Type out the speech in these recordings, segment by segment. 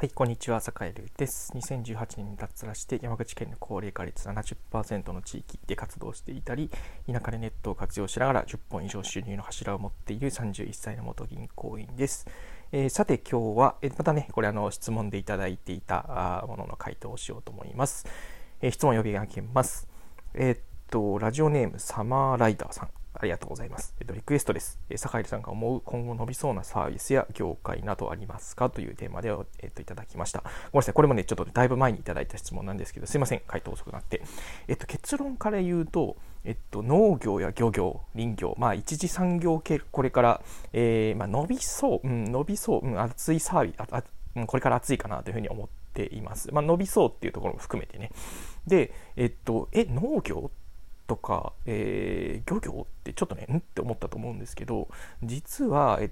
はい、こんにちは、坂井です。2018年に脱サラして山口県の高齢化率70%の地域で活動していたり、田舎でネットを活用しながら10本以上収入の柱を持っている31歳の元銀行員です。えー、さて今日は、えまたね、これあの質問でいただいていたものの回答をしようと思います。えー、質問を呼び上げます。えー、っと、ラジオネームサマーライダーさん。ありがとうございます。えっと、リクエストです。えー、坂井さんが思う今後伸びそうなサービスや業界などありますかというテーマで、えっと、いただきました。ごめんなさい。これもね、ちょっとだいぶ前にいただいた質問なんですけど、すいません。回答遅くなって。えっと、結論から言うと、えっと、農業や漁業、林業、まあ、一次産業系、これから、えー、まあ、伸びそう、うん、伸びそう、うん、熱いサービス、ああこれから熱いかなというふうに思っています。まあ、伸びそうっていうところも含めてね。で、えっと、え、農業とか、えー、漁業ってちょっとねん？って思ったと思うんですけど実は、えっ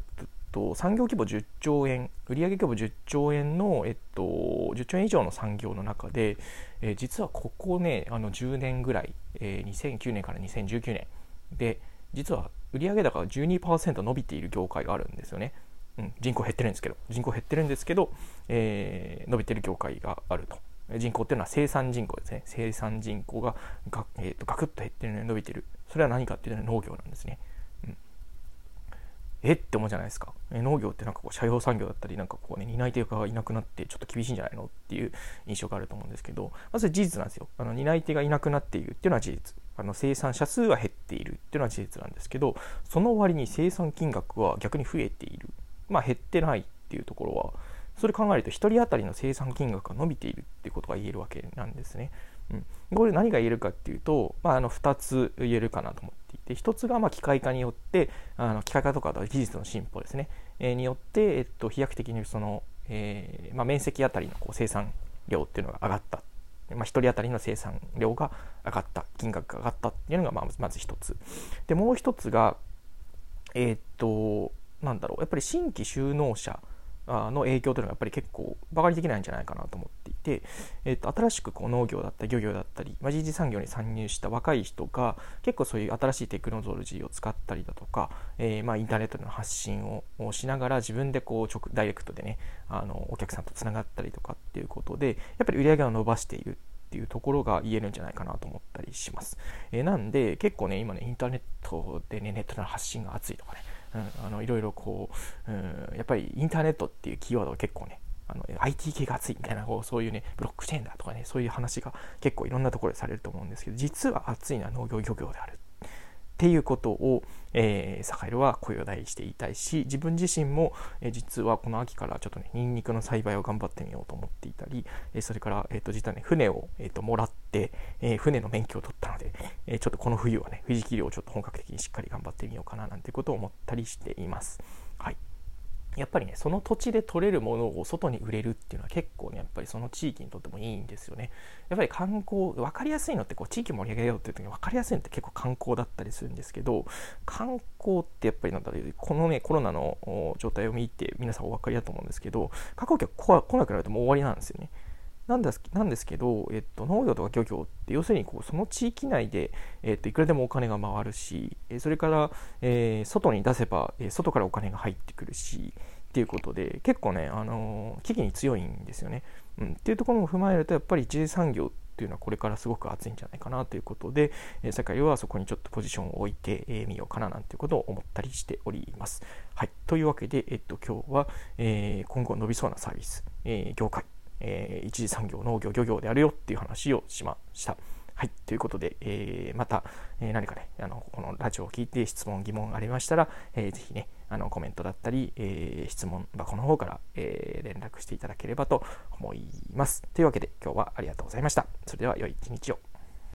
と、産業規模10兆円売上規模10兆円の、えっと、10兆円以上の産業の中で、えー、実はここねあの10年ぐらい、えー、2009年から2019年で実は売上高が12%伸びている業界があるんですよね。うん、人口減ってるんですけど人口減ってるんですけど、えー、伸びてる業界があると人口っていうのは生産人口ですね。生産人口がが、えーと、ガクッと減ってるのに伸びてる。それは何かっていうのは農業なんですね、うん、え？って思うじゃないですか。え農業ってなんかこう社用産業だったりなんかこうね担い手がいなくなってちょっと厳しいんじゃないの？っていう印象があると思うんですけどまず事実なんですよ。あの担い手がいなくなっているっていうのは事実。あの生産者数は減っているっていうのは事実なんですけどその割に生産金額は逆に増えている。まあ減ってないっていうところはそれ考えると1人当たりの生産金額が伸びているっていうことが言えるわけなんですね。うん、これ何が言えるかっていうと、まあ、あの2つ言えるかなと思っていて1つがま機械化によってあの機械化とか技術の進歩ですね、えー、によって、えっと、飛躍的にその、えー、まあ、面積あたりのこう生産量っていうのが上がった、まあ、1人当たりの生産量が上がった金額が上がったっていうのがままず1つ。でもう1つがえー、っとなんだろう。やっぱり新規就農者の影響というのがやっぱり結構バカにできないんじゃないかなと思っていて、えー、と新しくこう農業だったり漁業だったり、まあ、人事産業に参入した若い人が結構そういう新しいテクノロジーを使ったりだとか、えー、まあインターネットの発信をしながら自分でこう直ダイレクトでねあのお客さんとつながったりとかっていうことでやっぱり売り上げを伸ばしているっていうところが言えるんじゃないかなと思ったりします。えー、なんで結構ね今ねインターネットでねネットの発信が熱いとかねうん、あのいろいろこう、うん、やっぱりインターネットっていうキーワードは結構ねあの IT 系が熱いみたいなこうそういうねブロックチェーンだとかねそういう話が結構いろんなところでされると思うんですけど実は熱いのは農業漁業であるっていうことを、えー、サカエルは声を大して言いたいし自分自身も、えー、実はこの秋からちょっとねニンニクの栽培を頑張ってみようと思っていたり、えー、それから、えーと、実はね船を、えーと、もらって、えー、船の免許を取ったので、えー、ちょっとこの冬はね富士切りをちょっと本格的にしっかり頑張ってみようかななんてことを思ったりしています。はいやっぱりねその土地で取れるものを外に売れるっていうのは結構ねやっぱりその地域にとってもいいんですよね。やっぱり観光分かりやすいのってこう地域盛り上げようっていう時に分かりやすいのって結構観光だったりするんですけど観光ってやっぱりなんだろうこのねコロナの状態を見て皆さんお分かりだと思うんですけど観光客来なくなるともう終わりなんですよね。なんですなんですけど、えっと、農業とか漁業って要するにこうその地域内で、えっと、いくらでもお金が回るしそれから、えー、外に出せば、え外からお金が入ってくるしっていうことで結構ね、あの危機に強いんですよね、うん。っていうところも踏まえるとやっぱり一次産業っていうのはこれからすごく熱いんじゃないかなということで、え世界はそこにちょっとポジションを置いてみ、えー、ようかななんていうことを思ったりしております。はい、というわけで、えっと、今日は、えー、今後伸びそうなサービス、えー、業界えー、一次産業農業漁業であるよっていう話をしました。はい。ということで、えー、また、えー、何かね、あの、このラジオを聞いて質問、疑問ありましたら、えー、ぜひね、あの、コメントだったり、え、質問箱の方から、え、連絡していただければと思います。というわけで、今日はありがとうございました。それでは、良い一日を。